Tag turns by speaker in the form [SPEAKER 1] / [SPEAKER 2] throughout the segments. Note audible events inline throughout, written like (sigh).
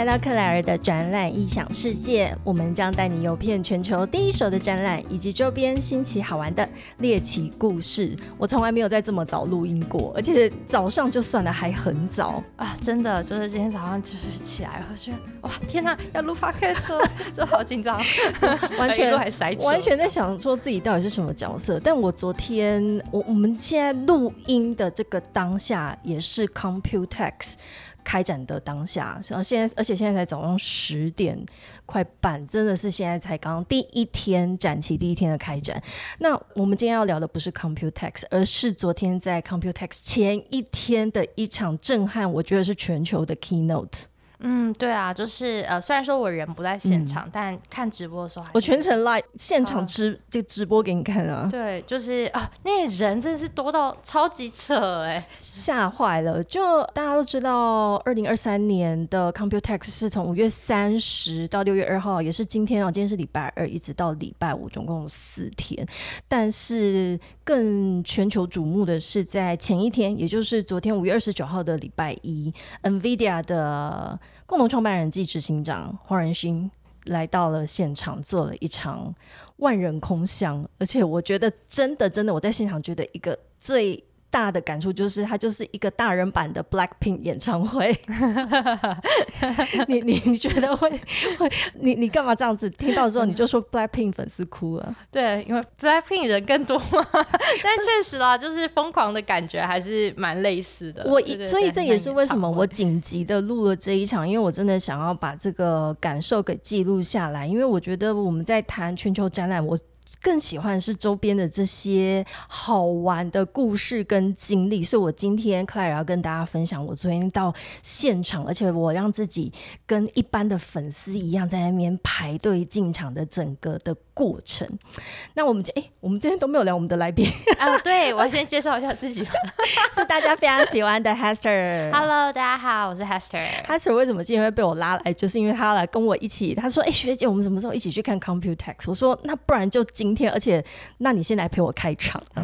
[SPEAKER 1] 来到克莱尔的展览异想世界，我们将带你游遍全球第一手的展览以及周边新奇好玩的猎奇故事。我从来没有在这么早录音过，而且早上就算了，还很早
[SPEAKER 2] 啊！真的，就是今天早上就是起来，我觉得哇，天哪，要录 podcast 了，(laughs) 就好紧张，(laughs)
[SPEAKER 1] 完全
[SPEAKER 2] 还塞
[SPEAKER 1] 完全在想说自己到底是什么角色。但我昨天，我我们现在录音的这个当下也是 Computex。开展的当下，然后现在，而且现在才早上十点快半，真的是现在才刚第一天展期第一天的开展。那我们今天要聊的不是 Computex，而是昨天在 Computex 前一天的一场震撼，我觉得是全球的 Keynote。
[SPEAKER 2] 嗯，对啊，就是呃，虽然说我人不在现场，但看直播的时候，
[SPEAKER 1] 我全程 live 现场直就直播给你看啊。
[SPEAKER 2] 对，就是啊，那人真的是多到超级扯哎，
[SPEAKER 1] 吓坏了。就大家都知道，二零二三年的 Computex 是从五月三十到六月二号，也是今天啊，今天是礼拜二，一直到礼拜五，总共有四天。但是更全球瞩目的是在前一天，也就是昨天五月二十九号的礼拜一，NVIDIA 的。共同创办人暨执行长黄仁勋来到了现场，做了一场万人空巷，而且我觉得真的真的，我在现场觉得一个最。大的感触就是，它就是一个大人版的 Blackpink 演唱会。(laughs) 你你你觉得会会？你你干嘛这样子？听到之后你就说 Blackpink 粉丝哭了？
[SPEAKER 2] 对，因为 Blackpink 人更多嘛。(laughs) 但确实啦，就是疯狂的感觉还是蛮类似的。
[SPEAKER 1] 我所以这也是为什么我紧急的录了这一场，因为我真的想要把这个感受给记录下来。因为我觉得我们在谈全球展览，我。更喜欢是周边的这些好玩的故事跟经历，所以我今天 Claire 要跟大家分享我昨天到现场，而且我让自己跟一般的粉丝一样在那边排队进场的整个的过程。那我们哎，我们今天都没有聊我们的来宾
[SPEAKER 2] 啊，对我先介绍一下自己，
[SPEAKER 1] 是大家非常喜欢的 Hester。
[SPEAKER 2] Hello，大家好，我是 Hester。
[SPEAKER 1] Hester 为什么今天会被我拉来，就是因为他要来跟我一起，他说：“哎，学姐，我们什么时候一起去看 Computex？” 我说：“那不然就。”今天，而且，那你先来陪我开场。(laughs)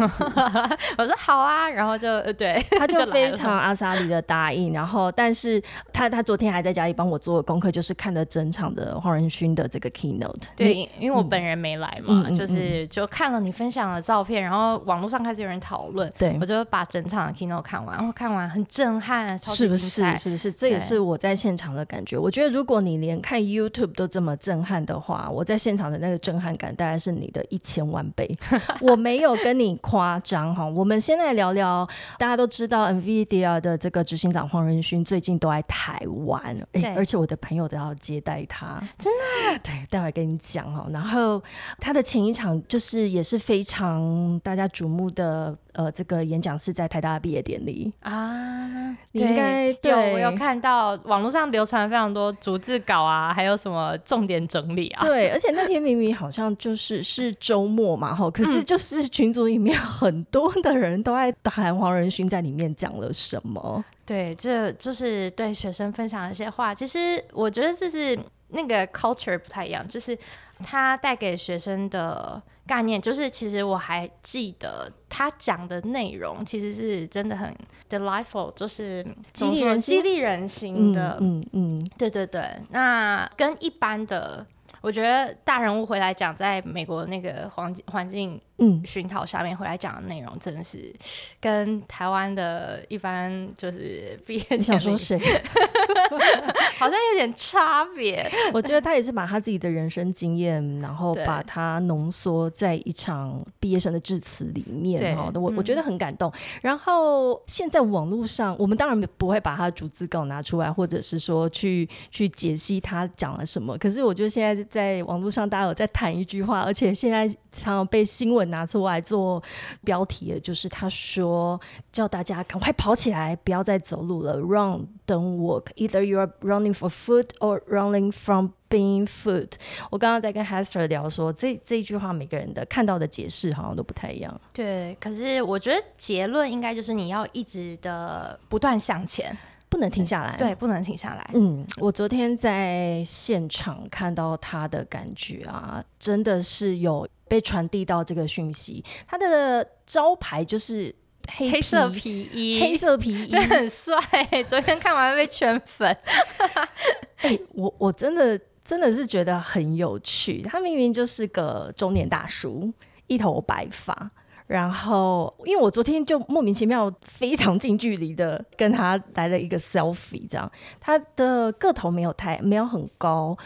[SPEAKER 2] 我说好啊，然后就对，
[SPEAKER 1] 他就 (laughs) 非常阿萨里的答应。然后，但是他他昨天还在家里帮我做功课，就是看了整场的黄仁勋的这个 keynote。
[SPEAKER 2] 对，因为我本人没来嘛，就是就看了你分享的照片，然后网络上开始有人讨论，
[SPEAKER 1] 对
[SPEAKER 2] 我就把整场的 keynote 看完，然后看完很震撼，超级
[SPEAKER 1] 精彩，是不是？这也是我在现场的感觉。我觉得如果你连看 YouTube 都这么震撼的话，我在现场的那个震撼感，大概是你的。一千万倍，(laughs) 我没有跟你夸张哈。我们先来聊聊，大家都知道 NVIDIA 的这个执行长黄仁勋最近都在台湾，而且我的朋友都要接待他，
[SPEAKER 2] 真的。
[SPEAKER 1] 对，待会跟你讲哈。然后他的前一场就是也是非常大家瞩目的。呃，这个演讲是在台大的毕业典礼
[SPEAKER 2] 啊，你应该有我有看到网络上流传非常多逐字稿啊，还有什么重点整理啊？
[SPEAKER 1] 对，而且那天明明好像就是是周末嘛，哈，可是就是群组里面很多的人都在谈黄仁勋在里面讲了什么。
[SPEAKER 2] 对，这就是对学生分享一些话。其实我觉得这是那个 culture 不太一样，就是他带给学生的。概念就是，其实我还记得他讲的内容，其实是真的很 delightful，就是
[SPEAKER 1] 激励人
[SPEAKER 2] 激励人心的。
[SPEAKER 1] 嗯嗯，
[SPEAKER 2] 对对对。那跟一般的，我觉得大人物回来讲，在美国那个环境环境。嗯，熏陶下面回来讲的内容真的是跟台湾的一般就是毕业，
[SPEAKER 1] 你想说谁？(laughs)
[SPEAKER 2] 好像有点差别。
[SPEAKER 1] 我觉得他也是把他自己的人生经验，然后把它浓缩在一场毕业生的致辞里面。哈，我我觉得很感动。然后现在网络上，我们当然不会把他的逐字稿拿出来，或者是说去去解析他讲了什么。可是我觉得现在在网络上，大家有在谈一句话，而且现在常常被新闻。拿出来做标题的，就是他说叫大家赶快跑起来，不要再走路了。Run, don't walk. Either you are running for food or running from being food。我刚刚在跟 Hester 聊说，这这一句话每个人的看到的解释好像都不太一样。
[SPEAKER 2] 对，可是我觉得结论应该就是你要一直的不断向前，
[SPEAKER 1] 不能停下来。
[SPEAKER 2] 对，不能停下来。
[SPEAKER 1] 嗯，我昨天在现场看到他的感觉啊，真的是有。被传递到这个讯息，他的招牌就是黑
[SPEAKER 2] 色皮衣，
[SPEAKER 1] 黑色皮衣，
[SPEAKER 2] 很帅。昨天看完被圈粉。(laughs)
[SPEAKER 1] 哎，我我真的真的是觉得很有趣。他明明就是个中年大叔，一头白发。然后，因为我昨天就莫名其妙非常近距离的跟他来了一个 selfie，这样他的个头没有太没有很高，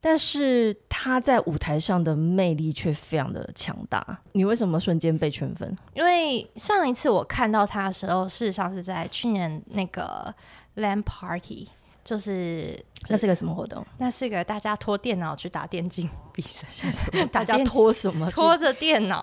[SPEAKER 1] 但是他在舞台上的魅力却非常的强大。你为什么瞬间被圈粉？
[SPEAKER 2] 因为上一次我看到他的时候，事实上是在去年那个 LAN Party，就是
[SPEAKER 1] 那是个什么活动？
[SPEAKER 2] 那是个大家拖电脑去打电竞。比赛 (laughs) 什
[SPEAKER 1] 么？(laughs) 大家拖什么？(laughs)
[SPEAKER 2] 拖着电脑，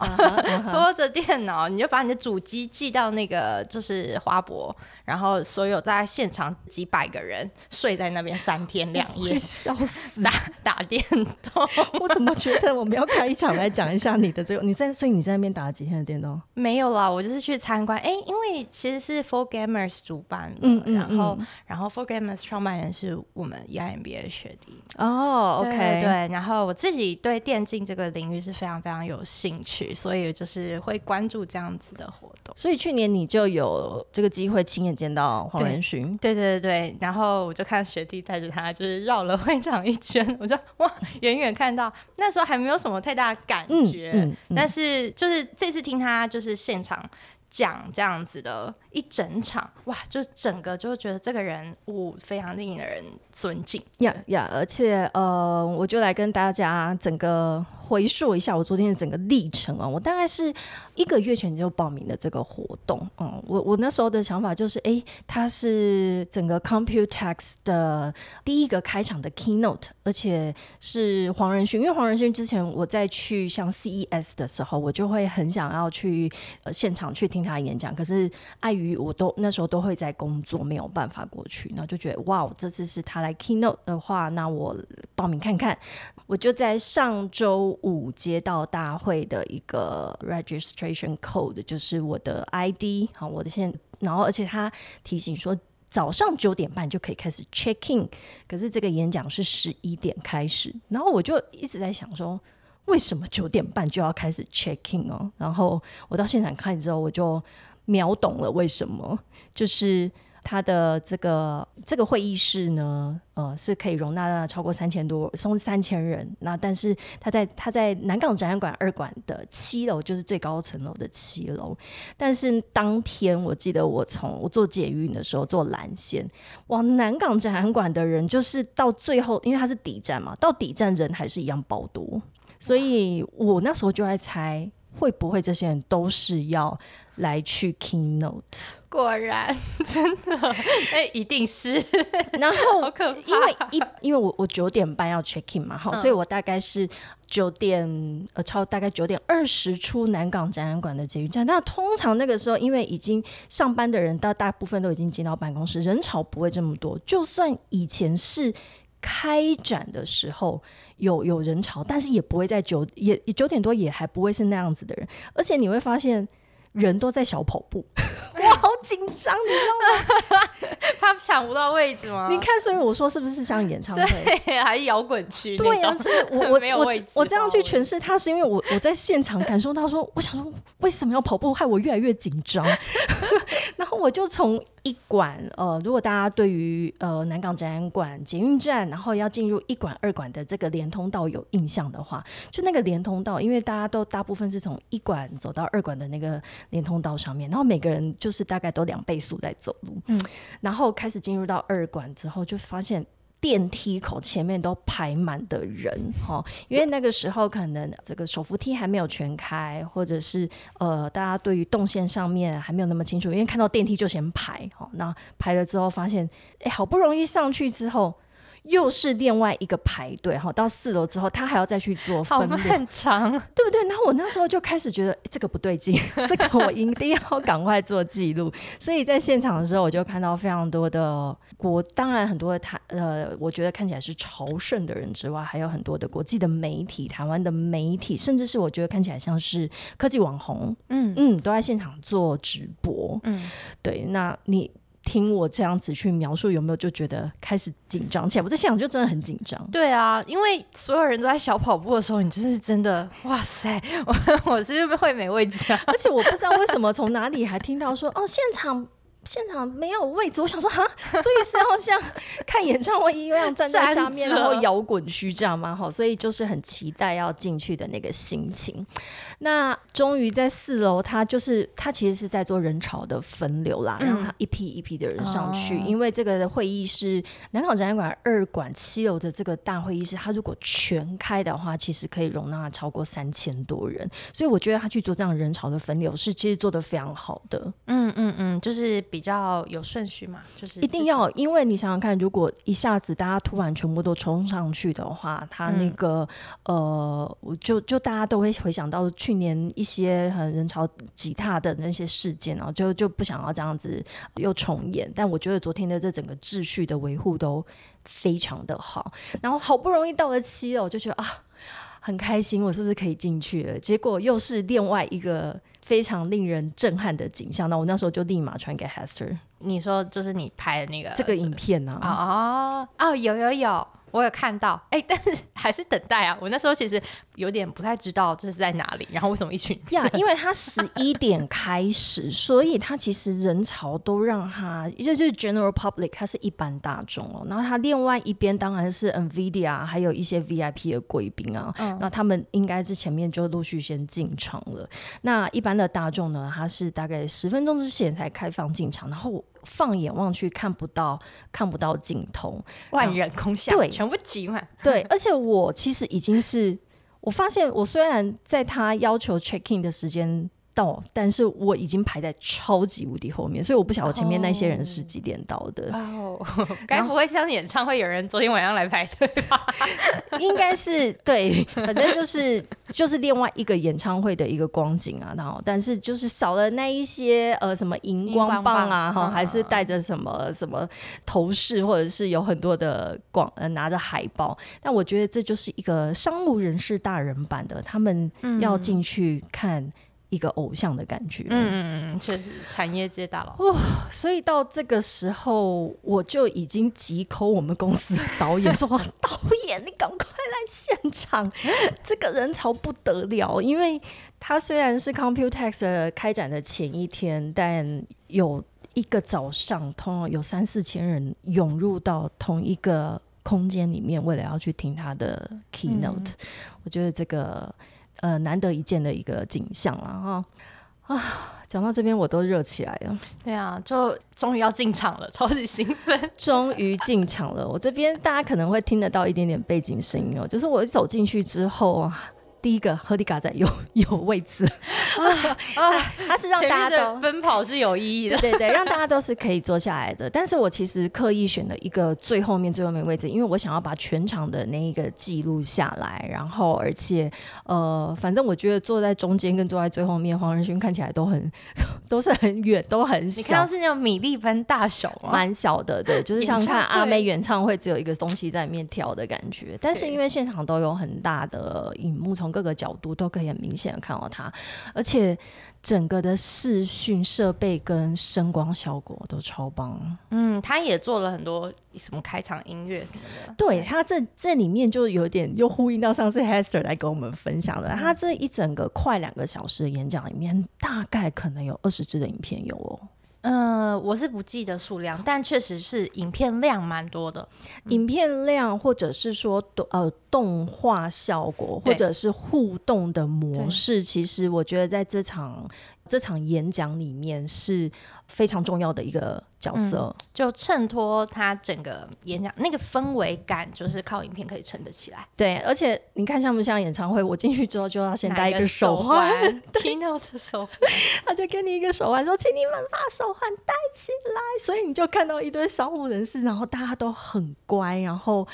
[SPEAKER 2] 拖着电脑，你就把你的主机寄到那个就是花博，然后所有在现场几百个人睡在那边三天两夜，
[SPEAKER 1] 笑死！
[SPEAKER 2] 打打电动，
[SPEAKER 1] 我怎么觉得我们要开一场来讲一下你的这个？你在所以你在那边打了几天的电动？
[SPEAKER 2] 没有啦，我就是去参观。哎，因为其实是 For Gamers 主办的，嗯嗯，然后然后 For Gamers 创办人是我们 EMBA 的学弟
[SPEAKER 1] 哦，OK
[SPEAKER 2] 对，然后我自己。对电竞这个领域是非常非常有兴趣，所以就是会关注这样子的活动。
[SPEAKER 1] 所以去年你就有这个机会亲眼见到黄仁勋，
[SPEAKER 2] 对对对对。然后我就看学弟带着他，就是绕了会场一圈，我就哇，远远看到那时候还没有什么太大感觉，但是就是这次听他就是现场讲这样子的。一整场哇，就整个就觉得这个人物非常令人尊敬
[SPEAKER 1] 呀呀！而且呃，我就来跟大家整个回溯一下我昨天的整个历程啊。我大概是一个月前就报名的这个活动，嗯，我我那时候的想法就是，哎，他是整个 Computex 的第一个开场的 Keynote，而且是黄仁勋。因为黄仁勋之前我在去像 CES 的时候，我就会很想要去呃现场去听他演讲，可是碍于于我都那时候都会在工作，没有办法过去，然后就觉得哇，这次是他来 keynote 的话，那我报名看看。我就在上周五街道大会的一个 registration code，就是我的 ID，好，我的现，然后而且他提醒说早上九点半就可以开始 check in，可是这个演讲是十一点开始，然后我就一直在想说，为什么九点半就要开始 check in 哦？然后我到现场看之后，我就。秒懂了为什么？就是他的这个这个会议室呢，呃，是可以容纳超过三千多，从三千人。那但是他在他在南港展览馆二馆的七楼，就是最高层楼的七楼。但是当天我记得我从我坐捷运的时候坐蓝线往南港展览馆的人，就是到最后，因为它是底站嘛，到底站人还是一样爆多。所以我那时候就在猜，会不会这些人都是要。来去 keynote，
[SPEAKER 2] 果然真的，(laughs) 哎，一定是。
[SPEAKER 1] 然后，(laughs)
[SPEAKER 2] 好可怕，
[SPEAKER 1] 因为一因为我我九点半要 check in 嘛，好，所以我大概是九点呃超大概九点二十出南港展览馆的捷运站。那通常那个时候，因为已经上班的人，大大部分都已经进到办公室，人潮不会这么多。就算以前是开展的时候有有人潮，但是也不会在九也九点多也还不会是那样子的人，而且你会发现。人都在小跑步，我 (laughs) 好紧张，你知道吗？(laughs)
[SPEAKER 2] 怕抢不到位置吗？
[SPEAKER 1] 你看，所以我说是不是像演唱会，
[SPEAKER 2] 还是摇滚区？
[SPEAKER 1] 对
[SPEAKER 2] 呀，
[SPEAKER 1] 所以我 (laughs) 我我我这样去诠释它，是因为我我在现场感受到说，我想说为什么要跑步，害我越来越紧张。然后我就从一馆，呃，如果大家对于呃南港展览馆捷运站，然后要进入一馆二馆的这个连通道有印象的话，就那个连通道，因为大家都大部分是从一馆走到二馆的那个连通道上面，然后每个人就是大概都两倍速在走路，嗯，然后开始进入到二馆之后，就发现。电梯口前面都排满的人，哈，因为那个时候可能这个手扶梯还没有全开，或者是呃，大家对于动线上面还没有那么清楚，因为看到电梯就先排，哈，那排了之后发现，哎，好不容易上去之后。又是另外一个排队哈，到四楼之后，他还要再去做分
[SPEAKER 2] 类，很长，
[SPEAKER 1] 对不对？然后我那时候就开始觉得这个不对劲，(laughs) 这个我一定要赶快做记录。所以在现场的时候，我就看到非常多的国，当然很多的台呃，我觉得看起来是朝圣的人之外，还有很多的国际的媒体、台湾的媒体，甚至是我觉得看起来像是科技网红，嗯嗯，都在现场做直播，嗯，对，那你。听我这样子去描述，有没有就觉得开始紧张起来？我在现场就真的很紧张。
[SPEAKER 2] 对啊，因为所有人都在小跑步的时候，你就是真的哇塞！(laughs) 我我是会没位置啊，
[SPEAKER 1] 而且我不知道为什么从哪里还听到说哦，现场。现场没有位置，我想说哈，所以是要像 (laughs) 看演唱会一样站在下面，然后摇滚区这样吗？好，所以就是很期待要进去的那个心情。那终于在四楼，他就是他其实是在做人潮的分流啦，让他一批一批的人上去，因为这个会议室南港展览馆二馆七楼的这个大会议室，它如果全开的话，其实可以容纳超过三千多人，所以我觉得他去做这样人潮的分流是其实做的非常好的。
[SPEAKER 2] 嗯嗯嗯，就是。比较有顺序嘛，就是
[SPEAKER 1] 一定要，因为你想想看，如果一下子大家突然全部都冲上去的话，他那个呃，我就就大家都会回想到去年一些很人潮挤踏的那些事件哦，就就不想要这样子又重演。但我觉得昨天的这整个秩序的维护都非常的好，然后好不容易到了七楼，我就觉得啊，很开心，我是不是可以进去了？结果又是另外一个。非常令人震撼的景象，那我那时候就立马传给 Hester。
[SPEAKER 2] 你说就是你拍的那个
[SPEAKER 1] 这个影片呢？
[SPEAKER 2] 哦哦，有有有。我有看到，哎，(laughs) 但是还是等待啊！我那时候其实有点不太知道这是在哪里，然后为什么一群
[SPEAKER 1] 呀？因为他十一点开始，所以他其实人潮都让他，就就是 general public，它是一般大众哦。然后它另外一边当然是 Nvidia，还有一些 VIP 的贵宾啊。那他们应该是前面就陆续先进场了。那一般的大众呢，他是大概十分钟之前才开放进场，然后。放眼望去，看不到看不到尽头，
[SPEAKER 2] 万人空巷，
[SPEAKER 1] 对，
[SPEAKER 2] 全部挤满。
[SPEAKER 1] 对，而且我其实已经是，我发现我虽然在他要求 check in 的时间。到，但是我已经排在超级无敌后面，所以我不晓得前面那些人是几点到的。
[SPEAKER 2] 哦，(laughs) 该不会像演唱会有人昨天晚上来排队吧？(laughs)
[SPEAKER 1] 应该是对，反正就是就是另外一个演唱会的一个光景啊。然后，但是就是少了那一些呃什么荧光棒啊，哈，还是带着什么什么头饰，或者是有很多的广呃拿着海报。但我觉得这就是一个商务人士大人版的，他们要进去看。一个偶像的感觉，
[SPEAKER 2] 嗯嗯嗯，确实产业界大佬
[SPEAKER 1] 哇！所以到这个时候，我就已经急抠我们公司的导演 (laughs) 说：“导演，你赶快来现场！(laughs) 这个人潮不得了，因为他虽然是 Computex 开展的前一天，但有一个早上，通常有三四千人涌入到同一个空间里面，为了要去听他的 keynote。我觉得这个。”呃，难得一见的一个景象了哈啊！讲到这边我都热起来了。
[SPEAKER 2] 对啊，就终于要进场了，(laughs) 超级兴奋！(laughs)
[SPEAKER 1] 终于进场了，我这边大家可能会听得到一点点背景声音哦，就是我一走进去之后啊。第一个，喝迪嘎仔有 (laughs) 有位置 (laughs) 啊，他是让大家都
[SPEAKER 2] 奔跑是有意义的，
[SPEAKER 1] 对对对，让大家都是可以坐下来的。但是我其实刻意选了一个最后面最后面位置，因为我想要把全场的那一个记录下来。然后，而且呃，反正我觉得坐在中间跟坐在最后面，黄仁勋看起来都很 (laughs) 都是很远，都很小。
[SPEAKER 2] 你看到是那种米粒般大小吗？
[SPEAKER 1] 蛮小的，对，就是像看阿妹演唱会，只有一个东西在里面跳的感觉。但是因为现场都有很大的荧幕，从各个角度都可以很明显的看到它，而且整个的视讯设备跟声光效果都超棒。
[SPEAKER 2] 嗯，他也做了很多什么开场音乐什么的。
[SPEAKER 1] 对他这这里面就有点又呼应到上次 Hester 来跟我们分享的，他这一整个快两个小时的演讲里面，大概可能有二十支的影片有哦。
[SPEAKER 2] 呃，我是不记得数量，但确实是影片量蛮多的。
[SPEAKER 1] 影片量，或者是说动呃动画效果，或者是互动的模式，其实我觉得在这场这场演讲里面是。非常重要的一个角色，
[SPEAKER 2] 就衬托他整个演讲那个氛围感，就是靠影片可以撑得起来。
[SPEAKER 1] 对，而且你看像不像演唱会？我进去之后就要先戴一个手
[SPEAKER 2] 环，听到的手环，
[SPEAKER 1] 他就给你一个手环，说请你们把手环戴起来。所以你就看到一堆商务人士，然后大家都很乖，然后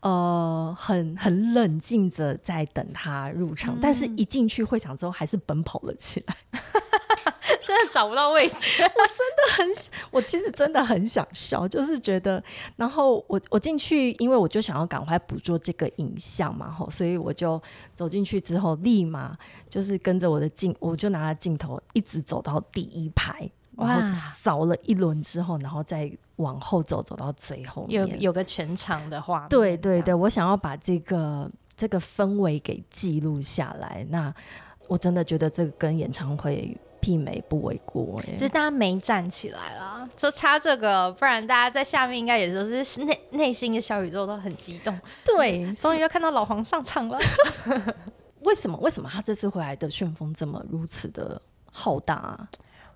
[SPEAKER 1] 呃很很冷静着在等他入场，但是一进去会场之后，还是奔跑了起来。(laughs)
[SPEAKER 2] 真的找不到位置，(laughs) 我真
[SPEAKER 1] 的很，我其实真的很想笑，就是觉得，然后我我进去，因为我就想要赶快捕捉这个影像嘛，吼，所以我就走进去之后，立马就是跟着我的镜，我就拿着镜头一直走到第一排。然后扫了一轮之后，然后再往后走，走到最后面
[SPEAKER 2] 有有个全场的画面。
[SPEAKER 1] 对对对，我想要把这个这个氛围给记录下来。那我真的觉得这个跟演唱会。媲美不为过，
[SPEAKER 2] 其实大家没站起来啦，就差这个，不然大家在下面应该也都是内内心的小宇宙都很激动。
[SPEAKER 1] 对，
[SPEAKER 2] 终于要看到老黄上场了。(laughs)
[SPEAKER 1] 为什么？为什么他这次回来的旋风这么如此的浩大？
[SPEAKER 2] 啊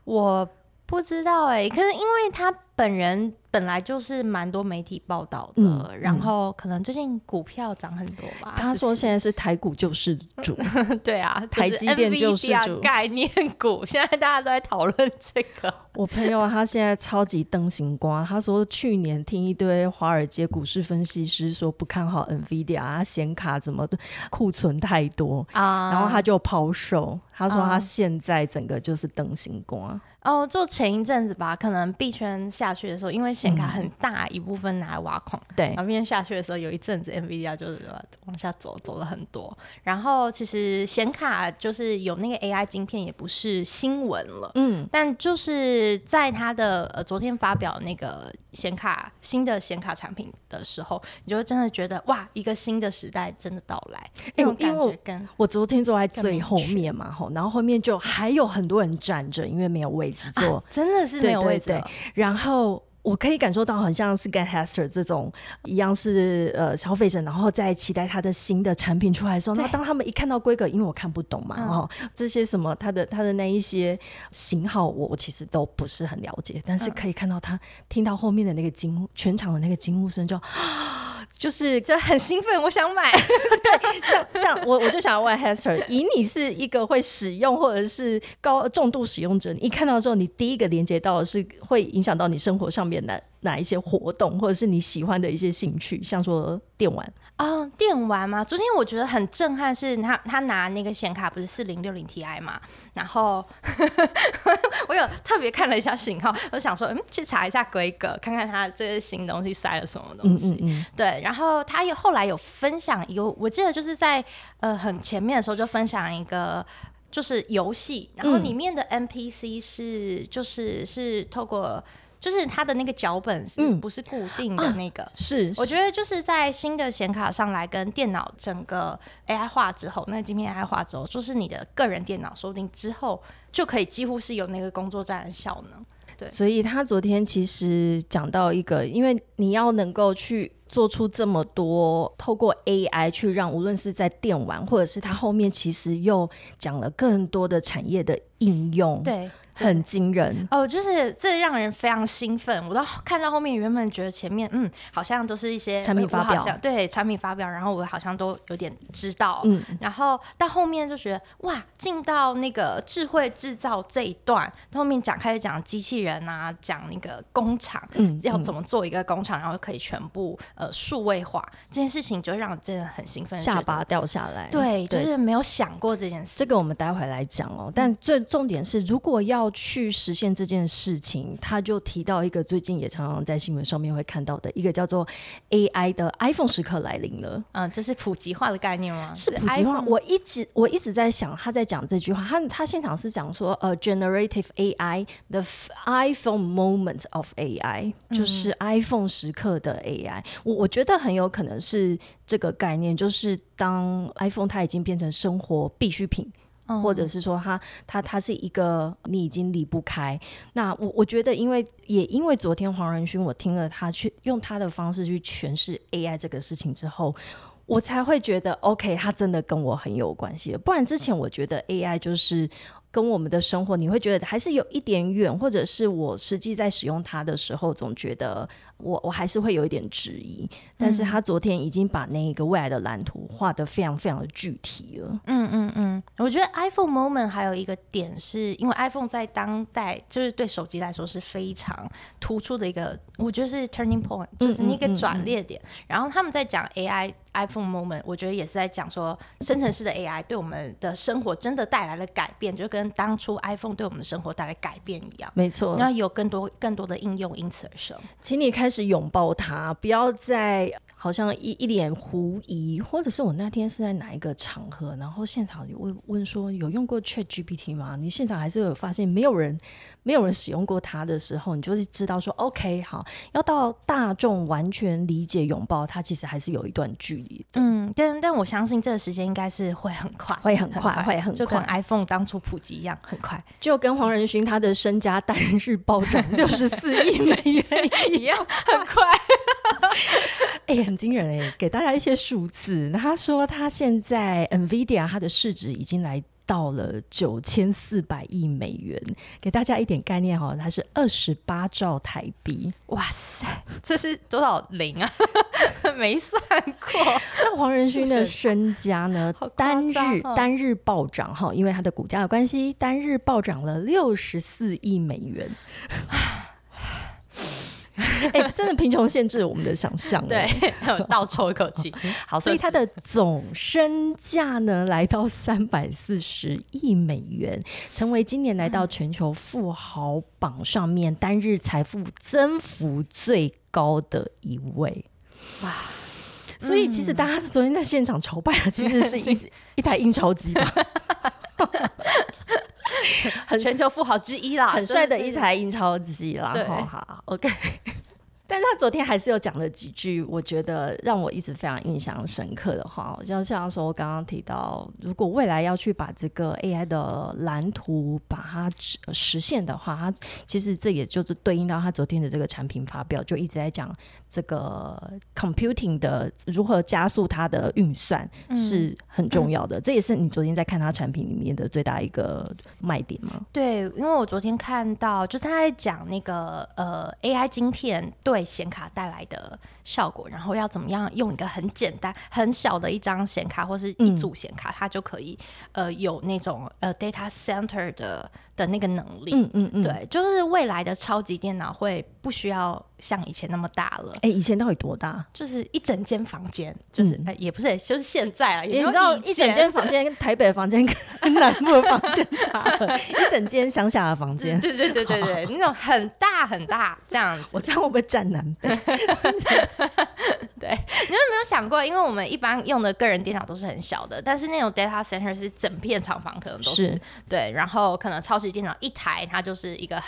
[SPEAKER 2] 我不知道哎，可是因为他本人。本来就是蛮多媒体报道的，然后可能最近股票涨很多吧。
[SPEAKER 1] 他说现在是台股救世主，(laughs)
[SPEAKER 2] 对啊，(laughs)
[SPEAKER 1] 台积电救世主
[SPEAKER 2] 概念股，现在大家都在讨论这个。
[SPEAKER 1] 我朋友他现在超级灯形瓜，他说去年听一堆华尔街股市分析师说不看好 NVIDIA 啊，显卡怎么库存太多啊，然后他就抛售。他说他现在整个就是灯形瓜。
[SPEAKER 2] 哦，就前一阵子吧，可能币圈下去的时候，因为显卡很大一部分拿来挖矿，
[SPEAKER 1] 对，
[SPEAKER 2] 然后币下去的时候，有一阵子 NVIDIA 就是往下走，走了很多。然后其实显卡就是有那个 AI 晶片，也不是新闻了，嗯，但就是在他的呃昨天发表那个显卡新的显卡产品的时候，你就会真的觉得哇，一个新的时代真的到来，那种感觉。跟
[SPEAKER 1] 我昨天坐在最后面嘛，吼，然后后面就还有很多人站着，因为没有位置坐，
[SPEAKER 2] 真的是没有位置。
[SPEAKER 1] 然后。我可以感受到，好像是跟 Hester 这种一样，是呃消费者，然后在期待他的新的产品出来的时候，那当他们一看到规格，因为我看不懂嘛，然后这些什么，他的他的那一些型号，我我其实都不是很了解，但是可以看到他听到后面的那个惊，全场的那个惊呼声，就就就是
[SPEAKER 2] 就很兴奋，我想买。(laughs)
[SPEAKER 1] 对，像像我我就想要问 Hester，以你是一个会使用或者是高重度使用者，你一看到之后，你第一个连接到的是会影响到你生活上面。的哪一些活动，或者是你喜欢的一些兴趣，像说电玩
[SPEAKER 2] 啊，电玩吗？昨天我觉得很震撼，是他他拿那个显卡不是四零六零 Ti 嘛，然后我有特别看了一下型号，我想说，嗯，去查一下规格，看看他这些新东西塞了什么东西。嗯嗯嗯。对，然后他有后来有分享一个，我记得就是在呃很前面的时候就分享一个就是游戏，然后里面的 NPC 是就是是透过。就是它的那个脚本是不是固定的那个？
[SPEAKER 1] 是，
[SPEAKER 2] 我觉得就是在新的显卡上来跟电脑整个 AI 化之后，那个晶片 AI 化之后，就是你的个人电脑说不定之后就可以几乎是有那个工作站的效能。对，
[SPEAKER 1] 所以他昨天其实讲到一个，因为你要能够去做出这么多，透过 AI 去让无论是在电玩，或者是他后面其实又讲了更多的产业的应用。
[SPEAKER 2] 对。
[SPEAKER 1] 很惊人
[SPEAKER 2] 哦，就是这让人非常兴奋。我都 (laughs) 看到后面，原本觉得前面嗯，好像都是一些
[SPEAKER 1] 产品发表，
[SPEAKER 2] 对产品发表，然后我好像都有点知道。嗯，然后到后面就觉得哇，进到那个智慧制造这一段，后面讲开始讲机器人啊，讲那个工厂，嗯，要怎么做一个工厂，然后可以全部呃数位化这件事情，就让真的很兴奋，
[SPEAKER 1] 下巴掉下来。
[SPEAKER 2] 对，就是没有想过这件事。
[SPEAKER 1] 这个我们待会来讲哦。但最重点是，如果要要去实现这件事情，他就提到一个最近也常常在新闻上面会看到的一个叫做 AI 的 iPhone 时刻来临了。
[SPEAKER 2] 嗯，这是普及化的概念吗？
[SPEAKER 1] 是普及化。我一直我一直在想，他在讲这句话，他他现场是讲说，呃，generative AI，the iPhone moment of AI，就是 iPhone 时刻的 AI。我我觉得很有可能是这个概念，就是当 iPhone 它已经变成生活必需品。或者是说，他他他是一个你已经离不开。那我我觉得，因为也因为昨天黄仁勋，我听了他去用他的方式去诠释 AI 这个事情之后，我才会觉得 OK，他真的跟我很有关系。不然之前我觉得 AI 就是跟我们的生活，你会觉得还是有一点远，或者是我实际在使用它的时候，总觉得。我我还是会有一点质疑，但是他昨天已经把那个未来的蓝图画得非常非常的具体了。
[SPEAKER 2] 嗯嗯嗯，我觉得 iPhone moment 还有一个点是，因为 iPhone 在当代就是对手机来说是非常突出的一个，我觉得是 turning point，就是那个转捩点。然后他们在讲 AI iPhone moment，我觉得也是在讲说生成式的 AI 对我们的生活真的带来了改变，就跟当初 iPhone 对我们的生活带来改变一样。
[SPEAKER 1] 没错，
[SPEAKER 2] 那有更多更多的应用因此而生。
[SPEAKER 1] 请你。开始拥抱它，不要再。好像一一脸狐疑，或者是我那天是在哪一个场合，然后现场有问问说有用过 Chat GPT 吗？你现场还是有发现没有人没有人使用过它的时候，你就是知道说 OK 好，要到大众完全理解拥抱它，其实还是有一段距离。
[SPEAKER 2] 嗯，但但我相信这个时间应该是会很快，
[SPEAKER 1] 会很快，会很快，
[SPEAKER 2] 就跟 iPhone 当初普及一样，很快，
[SPEAKER 1] 就跟黄仁勋他的身家单日暴涨 (laughs) 六十四亿美元一样，(laughs)
[SPEAKER 2] 很快。
[SPEAKER 1] 哎，很惊人哎！给大家一些数字，他说他现在 Nvidia 它的市值已经来到了九千四百亿美元，给大家一点概念哈，它是二十八兆台币。
[SPEAKER 2] 哇塞，这是多少零啊？(laughs) 没算过。
[SPEAKER 1] 那黄仁勋的身家呢？单日单日暴涨哈，因为他的股价的关系，单日暴涨了六十四亿美元。(sighs) (laughs) (laughs) 哎，真的贫穷限制了我们的想象。(laughs)
[SPEAKER 2] 对，倒抽一口气。(laughs) 好，
[SPEAKER 1] 所以它的总身价呢，来到三百四十亿美元，成为今年来到全球富豪榜上面单日财富增幅最高的一位。哇！所以其实大家昨天在现场筹办的，其实是一一台印钞机吧。(laughs)
[SPEAKER 2] 很全球富豪之一啦，
[SPEAKER 1] 很帅的一台印钞机啦。
[SPEAKER 2] 对，
[SPEAKER 1] 好，OK。但他昨天还是有讲了几句，我觉得让我一直非常印象深刻的话，就像说刚刚提到，如果未来要去把这个 AI 的蓝图把它实现的话，他其实这也就是对应到他昨天的这个产品发表，就一直在讲这个 computing 的如何加速它的运算是很重要的。这也是你昨天在看它产品里面的最大一个卖点吗？
[SPEAKER 2] 对，因为我昨天看到就是他在讲那个呃 AI 晶片对。对显卡带来的效果，然后要怎么样用一个很简单、很小的一张显卡或是一组显卡，它就可以呃有那种呃 data center 的。的那个能力，嗯嗯嗯，对，就是未来的超级电脑会不需要像以前那么大了。
[SPEAKER 1] 哎，以前到底多大？
[SPEAKER 2] 就是一整间房间，就是哎，也不是，就是现在啊，
[SPEAKER 1] 你知道一整间房间跟台北的房间跟南部的房间差了，(laughs) 一整间乡下的房间，
[SPEAKER 2] 对对对对对，那种很大很大这样子，
[SPEAKER 1] 我这样会不会占南北？
[SPEAKER 2] 对，你有没有想过？因为我们一般用的个人电脑都是很小的，但是那种 data center 是整片厂房，可能都是对，然后可能超。电脑一台，它就是一个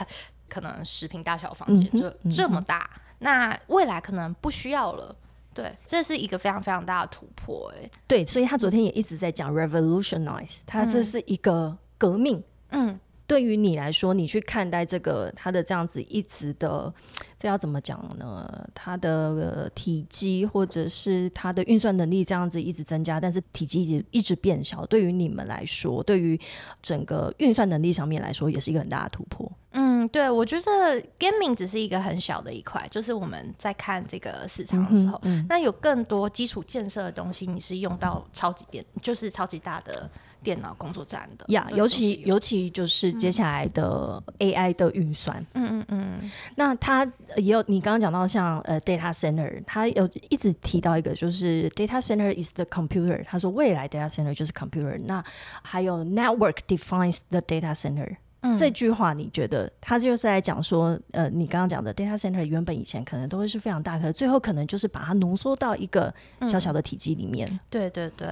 [SPEAKER 2] 可能十平大小房间，就这么大。那未来可能不需要了，对，这是一个非常非常大的突破，哎，
[SPEAKER 1] 对，所以他昨天也一直在讲 revolutionize，他这是一个革命，嗯。对于你来说，你去看待这个它的这样子一直的，这要怎么讲呢？它的体积或者是它的运算能力这样子一直增加，但是体积一直一直变小。对于你们来说，对于整个运算能力上面来说，也是一个很大的突破。
[SPEAKER 2] 嗯，对，我觉得 gaming 只是一个很小的一块，就是我们在看这个市场的时候，那有更多基础建设的东西，你是用到超级电，就是超级大的。电脑工作站的
[SPEAKER 1] 呀，尤其尤其就是接下来的 AI 的运算，嗯嗯嗯，那他也有你刚刚讲到像呃 data center，他有一直提到一个就是 data center is the computer，他说未来 data center 就是 computer，那还有 network defines the data center，这句话你觉得他就是在讲说呃你刚刚讲的 data center 原本以前可能都会是非常大，可是最后可能就是把它浓缩到一个小小的体积里面，
[SPEAKER 2] 对对对，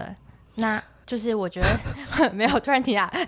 [SPEAKER 2] 那。就是我觉得 (laughs) 没有突然停下。(laughs)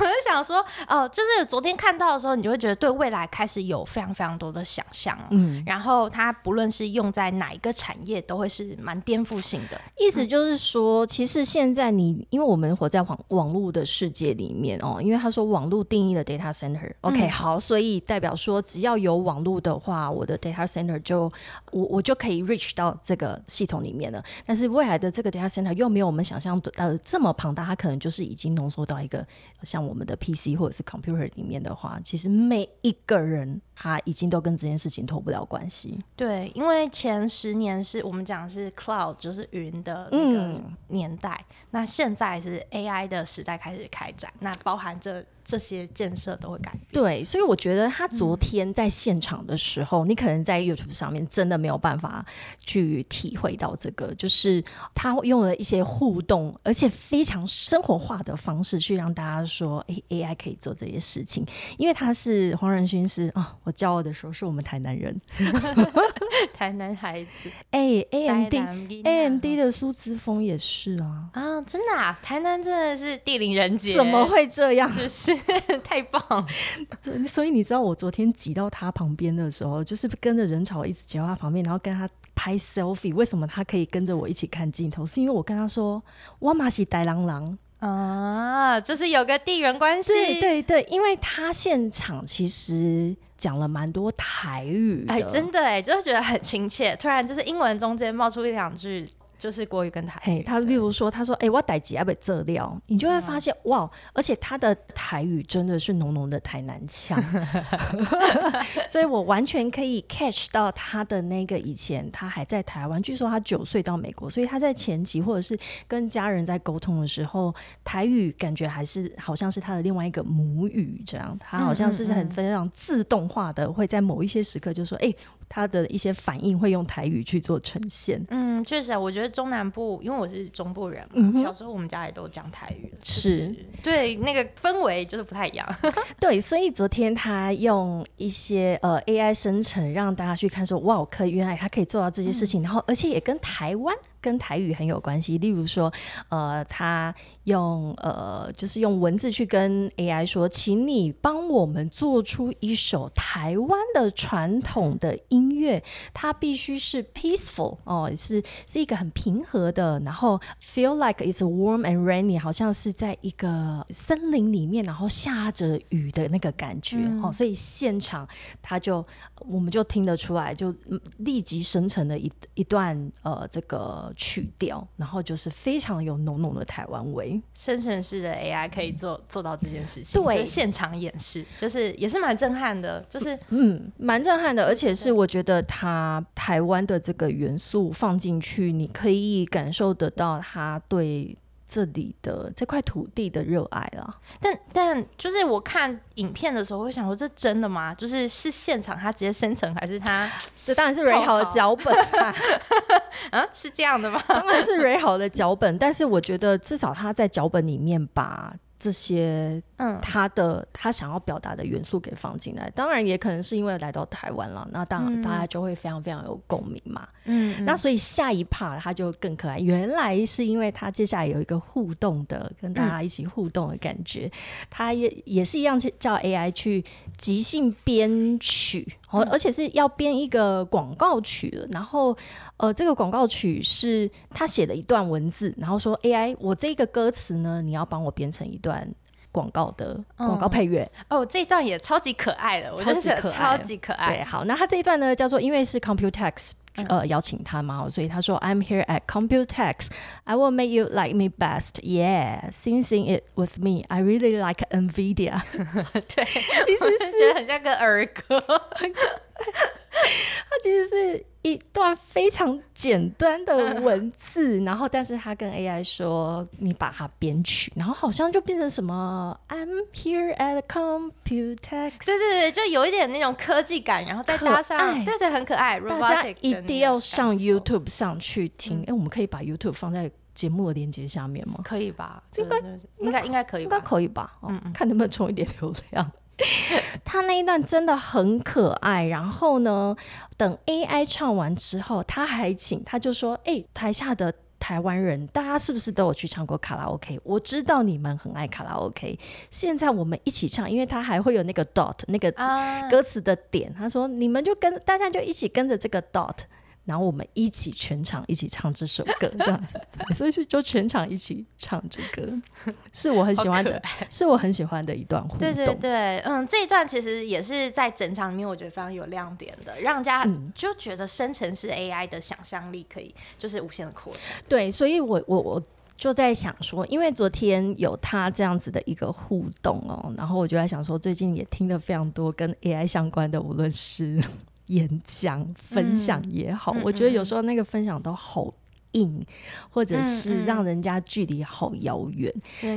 [SPEAKER 2] 我就想说，哦，就是昨天看到的时候，你就会觉得对未来开始有非常非常多的想象。嗯，然后它不论是用在哪一个产业，都会是蛮颠覆性的。
[SPEAKER 1] 意思就是说，其实现在你因为我们活在网网络的世界里面哦，因为他说网络定义了 data center，OK，好，所以代表说只要有网络的话，我的 data center 就我我就可以 reach 到这个系统里面了。但是未来的这个 data center 又没有我们想象的这么庞大，它可能就是已经浓缩到一个。像我们的 PC 或者是 computer 里面的话，其实每一个人他已经都跟这件事情脱不了关系。
[SPEAKER 2] 对，因为前十年是我们讲是 cloud，就是云的那个年代，那现在是 AI 的时代开始开展，那包含这。这些建设都会改变。
[SPEAKER 1] 对，所以我觉得他昨天在现场的时候，你可能在 YouTube 上面真的没有办法去体会到这个，就是他用了一些互动，而且非常生活化的方式去让大家说：“哎 AI 可以做这些事情，因为他是黄仁勋是啊，我骄傲的时候是我们台南人，(laughs)
[SPEAKER 2] 台南孩子。
[SPEAKER 1] 哎，AMD，AMD 的苏之峰也是啊。
[SPEAKER 2] 啊，真的啊，台南真的是地灵人杰，
[SPEAKER 1] 怎么会这样？
[SPEAKER 2] 就是 (laughs) 太棒。(laughs)
[SPEAKER 1] 所以你知道我昨天挤到他旁边的时候，就是跟着人潮一直挤到他旁边，然后跟他拍 selfie。为什么他可以跟着我一起看镜头？是因为我跟他说：“哇马西呆郎郎
[SPEAKER 2] 啊，就是有个地缘关系。”
[SPEAKER 1] 对对对，因为他现场其实讲了蛮多台语，
[SPEAKER 2] 哎，真的哎，就是觉得很亲切。突然就是英文中间冒出一两句。就是国语跟台语，
[SPEAKER 1] 他例如说，他说：“哎，我逮几阿被这料，你就会发现哇，而且他的台语真的是浓浓的台南腔，(laughs) (laughs) 所以我完全可以 catch 到他的那个以前他还在台湾，据说他九岁到美国，所以他在前期或者是跟家人在沟通的时候，台语感觉还是好像是他的另外一个母语，这样他好像是很非常自动化的会在某一些时刻就说：哎。”他的一些反应会用台语去做呈现。
[SPEAKER 2] 嗯，确实，我觉得中南部，因为我是中部人嘛，小时候我们家也都讲台语。
[SPEAKER 1] 是，
[SPEAKER 2] 对，那个氛围就是不太一样。(laughs)
[SPEAKER 1] 对，所以昨天他用一些呃 AI 生成，让大家去看说，哇，可以原来他可以做到这些事情，然后而且也跟台湾。跟台语很有关系，例如说，呃，他用呃，就是用文字去跟 AI 说，请你帮我们做出一首台湾的传统的音乐，它必须是 peaceful 哦，是是一个很平和的，然后 feel like it's warm and rainy，好像是在一个森林里面，然后下着雨的那个感觉哦，所以现场他就我们就听得出来，就立即生成了一一段呃这个。曲调，然后就是非常有浓浓的台湾味。
[SPEAKER 2] 生成式的 AI 可以做做到这件事情，对，现场演示，就是也是蛮震撼的，就是
[SPEAKER 1] 嗯，蛮震撼的，而且是我觉得它台湾的这个元素放进去，你可以感受得到它对。这里的这块土地的热爱了，
[SPEAKER 2] 但但就是我看影片的时候，会想说这真的吗？就是是现场他直接生成，还是他 (tsk)
[SPEAKER 1] 这当然是蕊好的脚本 (laughs)
[SPEAKER 2] 啊？是这样的吗？
[SPEAKER 1] 当然是蕊好的脚本，但是我觉得至少他在脚本里面把。这些，嗯，他的他想要表达的元素给放进来，当然也可能是因为来到台湾了，那当然大家就会非常非常有共鸣嘛，嗯，那所以下一 part 他就更可爱。原来是因为他接下来有一个互动的，跟大家一起互动的感觉，他也也是一样叫 AI 去即兴编曲，而而且是要编一个广告曲的，然后。呃，这个广告曲是他写了一段文字，然后说 AI，我这个歌词呢，你要帮我编成一段广告的广告配乐。
[SPEAKER 2] 哦，这一段也超级可爱的，我觉得超级可爱。
[SPEAKER 1] 对，好，那他这一段呢，叫做因为是 Computex 呃邀请他嘛，所以他说 I'm here at Computex, I will make you like me best. Yeah, sing sing it with me. I really like Nvidia.
[SPEAKER 2] 对，其实是觉得很像个儿歌。
[SPEAKER 1] 他其实是一段非常简单的文字，然后但是他跟 AI 说，你把它编曲，然后好像就变成什么 I'm here at Computex，
[SPEAKER 2] 对对对，就有一点那种科技感，然后再搭上，对对，很可爱。
[SPEAKER 1] 大家一定要上 YouTube 上去听，哎，我们可以把 YouTube 放在节目的链接下面吗？
[SPEAKER 2] 可以吧？应该应该应该可以，
[SPEAKER 1] 应该可以吧？嗯嗯，看能不能充一点流量。(laughs) 他那一段真的很可爱，然后呢，等 AI 唱完之后，他还请他就说：“哎，台下的台湾人，大家是不是都有去唱过卡拉 OK？我知道你们很爱卡拉 OK，现在我们一起唱，因为他还会有那个 dot 那个歌词的点。他说，你们就跟大家就一起跟着这个 dot。”然后我们一起全场一起唱这首歌，(laughs) 这样子，所以是就全场一起唱这歌，(laughs) 是我很喜欢的，是我很喜欢的一段互动。
[SPEAKER 2] 对对对，嗯，这一段其实也是在整场里面，我觉得非常有亮点的，让人家就觉得生成式 AI 的想象力可以就是无限的扩展。
[SPEAKER 1] 对，所以我我我就在想说，因为昨天有他这样子的一个互动哦，然后我就在想说，最近也听了非常多跟 AI 相关的，无论是。演讲分享也好，我觉得有时候那个分享都好硬，或者是让人家距离好遥远，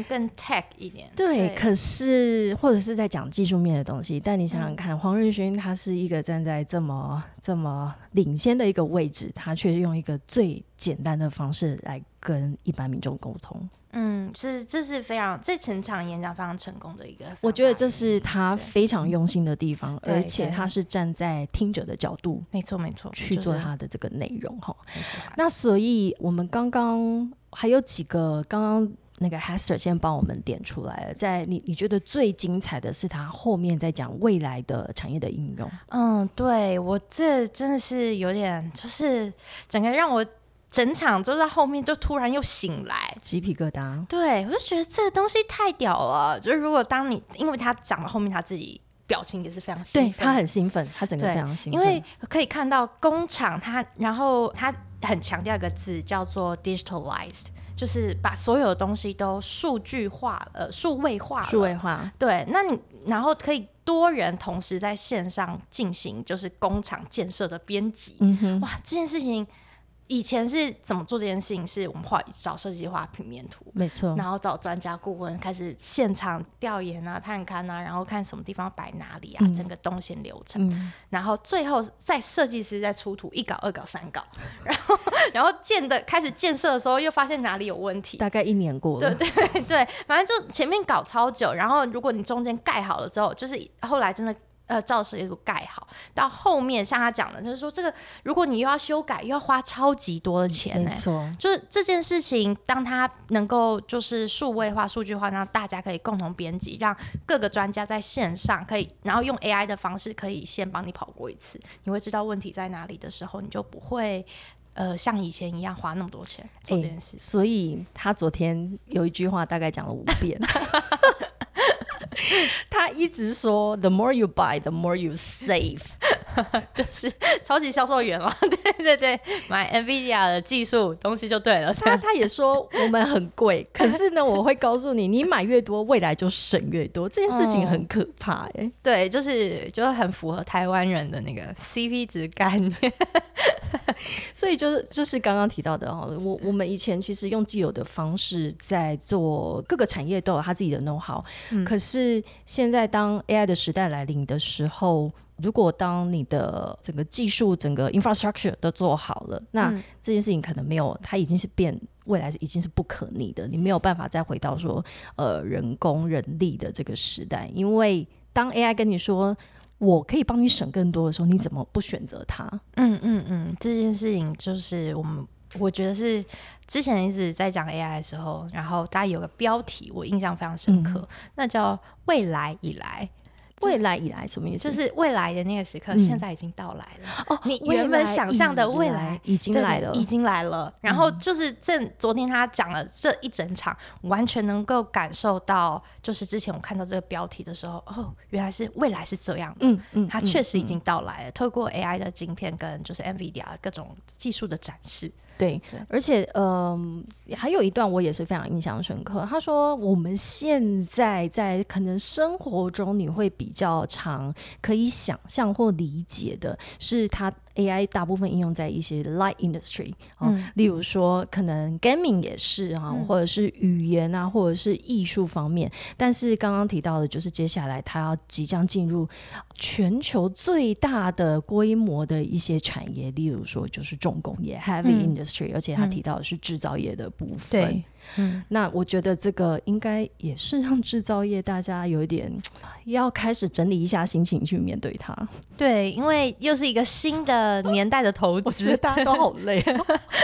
[SPEAKER 2] 更 tech 一点。
[SPEAKER 1] 对，可是或者是在讲技术面的东西，但你想想看，黄仁勋他是一个站在这么这么领先的一个位置，他却用一个最简单的方式来跟一般民众沟通。
[SPEAKER 2] 嗯，是这是非常这整场演讲非常成功的一个，
[SPEAKER 1] 我觉得这是他非常用心的地方，而且他是站在听者的角度，
[SPEAKER 2] 没错没错，
[SPEAKER 1] 去做他的这个内容哈。那所以我们刚刚还有几个，刚刚那个 Hester 先帮我们点出来了，在你你觉得最精彩的是他后面在讲未来的产业的应用。
[SPEAKER 2] 嗯，对我这真的是有点，就是整个让我。整场就在后面，就突然又醒来，
[SPEAKER 1] 鸡皮疙瘩。
[SPEAKER 2] 对，我就觉得这个东西太屌了。就是如果当你，因为他讲到后面，他自己表情也是非常兴奋，
[SPEAKER 1] 他很兴奋，他整个非常兴
[SPEAKER 2] 奋。因为可以看到工厂，他然后他很强调一个字叫做 digitalized，就是把所有的东西都数据化，呃，数位化，
[SPEAKER 1] 数位化。
[SPEAKER 2] 对，那你然后可以多人同时在线上进行，就是工厂建设的编辑。嗯哼，哇，这件事情。以前是怎么做这件事情？是我们画找设计画平面图，
[SPEAKER 1] 没错，
[SPEAKER 2] 然后找专家顾问开始现场调研啊、探勘啊，然后看什么地方摆哪里啊，整个动线流程，然后最后在设计师在出图一稿、二稿、三稿，(laughs) 然后然后建的开始建设的时候又发现哪里有问题，
[SPEAKER 1] 大概一年过
[SPEAKER 2] 了，对对对，反正就前面搞超久，然后如果你中间盖好了之后，就是后来真的。呃，照设计图盖好，到后面像他讲的，就是说这个，如果你又要修改，又要花超级多的钱，
[SPEAKER 1] 没错，
[SPEAKER 2] 就是这件事情，当他能够就是数位化、数据化，让大家可以共同编辑，让各个专家在线上可以，然后用 AI 的方式可以先帮你跑过一次，你会知道问题在哪里的时候，你就不会呃像以前一样花那么多钱做这件事。
[SPEAKER 1] 所以他昨天有一句话，大概讲了五遍。(laughs) (laughs) 他一直说，the more you buy, the more you save，(laughs)
[SPEAKER 2] 就是超级销售员了。(laughs) 对对对，买 Nvidia 的技术东西就对了。
[SPEAKER 1] 他他也说我们很贵，可是呢，我会告诉你，你买越多，未来就省越多。这件事情很可怕哎。
[SPEAKER 2] 对，就是就是很符合台湾人的那个 CP 值概念。
[SPEAKER 1] 所以就是就是刚刚提到的哦，我我们以前其实用既有的方式在做各个产业都有他自己的 know how，可是现在当 AI 的时代来临的时候，如果当你的整个技术、整个 infrastructure 都做好了，那这件事情可能没有，它已经是变未来已经是不可逆的，你没有办法再回到说呃人工人力的这个时代，因为当 AI 跟你说。我可以帮你省更多的时候，你怎么不选择它？
[SPEAKER 2] 嗯嗯嗯，这件事情就是我们，我觉得是之前一直在讲 AI 的时候，然后大家有个标题我印象非常深刻，那叫未来以来。
[SPEAKER 1] 未来以来什么意思？
[SPEAKER 2] 就是未来的那个时刻，现在已经到来了。哦，你原本想象的未来
[SPEAKER 1] 已经来了，
[SPEAKER 2] 已经来了。然后就是正昨天他讲了这一整场，完全能够感受到，就是之前我看到这个标题的时候，哦，原来是未来是这样。嗯嗯，它确实已经到来了。透过 AI 的晶片跟就是 NVIDIA 各种技术的展示。
[SPEAKER 1] 对，而且嗯，还有一段我也是非常印象深刻。他说，我们现在在可能生活中你会比较常可以想象或理解的是他。AI 大部分应用在一些 light industry 啊，例如说可能 gaming 也是啊，或者是语言啊，或者是艺术方面。但是刚刚提到的，就是接下来它要即将进入全球最大的规模的一些产业，例如说就是重工业 heavy industry，而且他提到的是制造业的部分。嗯，那我觉得这个应该也是让制造业大家有一点 (sighs) 要开始整理一下心情去面对它。
[SPEAKER 2] 对，因为又是一个新的年代的投资，
[SPEAKER 1] 大家都好累。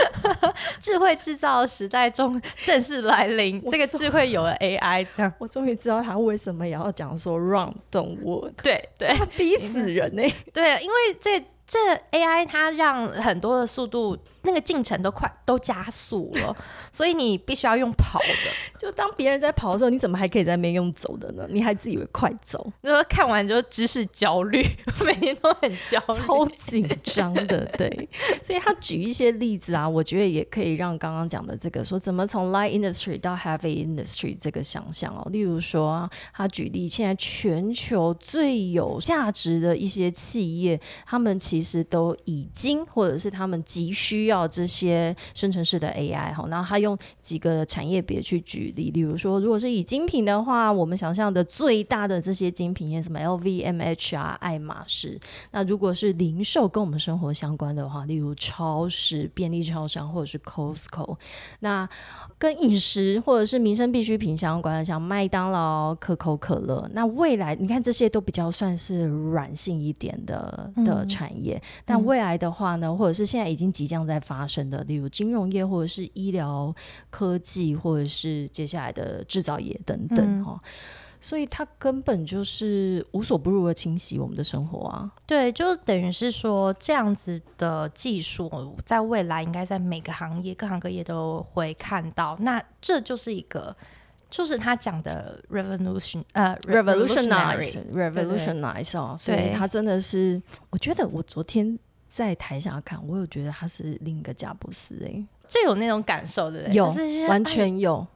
[SPEAKER 1] (laughs)
[SPEAKER 2] 智慧制造时代中正式来临，这个智慧有了 AI，
[SPEAKER 1] 我终于知道他为什么也要讲说 “run don't work”。
[SPEAKER 2] 对对，
[SPEAKER 1] 逼死人呢。
[SPEAKER 2] 对，因为这这 AI 它让很多的速度。那个进程都快都加速了，(laughs) 所以你必须要用跑的。(laughs)
[SPEAKER 1] 就当别人在跑的时候，你怎么还可以在那边用走的呢？你还自以为快走？
[SPEAKER 2] 就说看完就知识焦虑，(laughs) 每天都很焦虑，
[SPEAKER 1] 超紧张的。对，所以他举一些例子啊，我觉得也可以让刚刚讲的这个说怎么从 light industry 到 heavy industry 这个想象哦。例如说，他举例，现在全球最有价值的一些企业，他们其实都已经或者是他们急需。要这些生成式的 AI 哈。然后他用几个产业别去举例，例如说，如果是以精品的话，我们想象的最大的这些精品业，什么 LVMH 啊、爱马仕。那如果是零售跟我们生活相关的话，例如超市、便利超商或者是 Costco。那跟饮食或者是民生必需品相关的，像麦当劳、可口可乐，那未来你看这些都比较算是软性一点的的产业。但未来的话呢，或者是现在已经即将在发生的，例如金融业或者是医疗科技，或者是接下来的制造业等等哈。所以它根本就是无所不入的侵袭我们的生活啊！
[SPEAKER 2] 对，就等于是说这样子的技术，在未来应该在每个行业、各行各业都会看到。那这就是一个，就是他讲的 revolution，呃
[SPEAKER 1] ，revolutionize，revolutionize 哦。所以他真的是，我觉得我昨天在台下看，我有觉得他是另一个贾布斯哎，
[SPEAKER 2] 最有那种感受的，
[SPEAKER 1] 有，完全有。
[SPEAKER 2] 哎，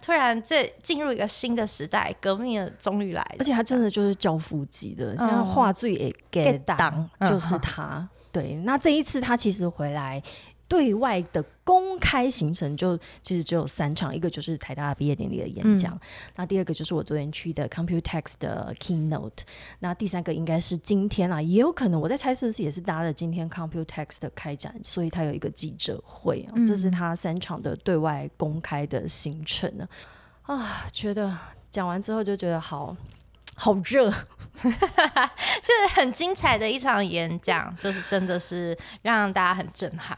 [SPEAKER 2] 突然这进入一个新的时代，革命终于来了。
[SPEAKER 1] 而且他真的就是教父级的，现在画最也 get 当就是他。对，那这一次他其实回来。对外的公开行程就其实只有三场，一个就是台大毕业典礼的演讲，那第二个就是我昨天去的 Computex 的 Keynote，那第三个应该是今天啊，也有可能我在猜是不是也是搭了今天 Computex 的开展，所以他有一个记者会啊，这是他三场的对外公开的行程呢。啊，觉得讲完之后就觉得好好热，(laughs)
[SPEAKER 2] 就是很精彩的一场演讲，就是真的是让大家很震撼。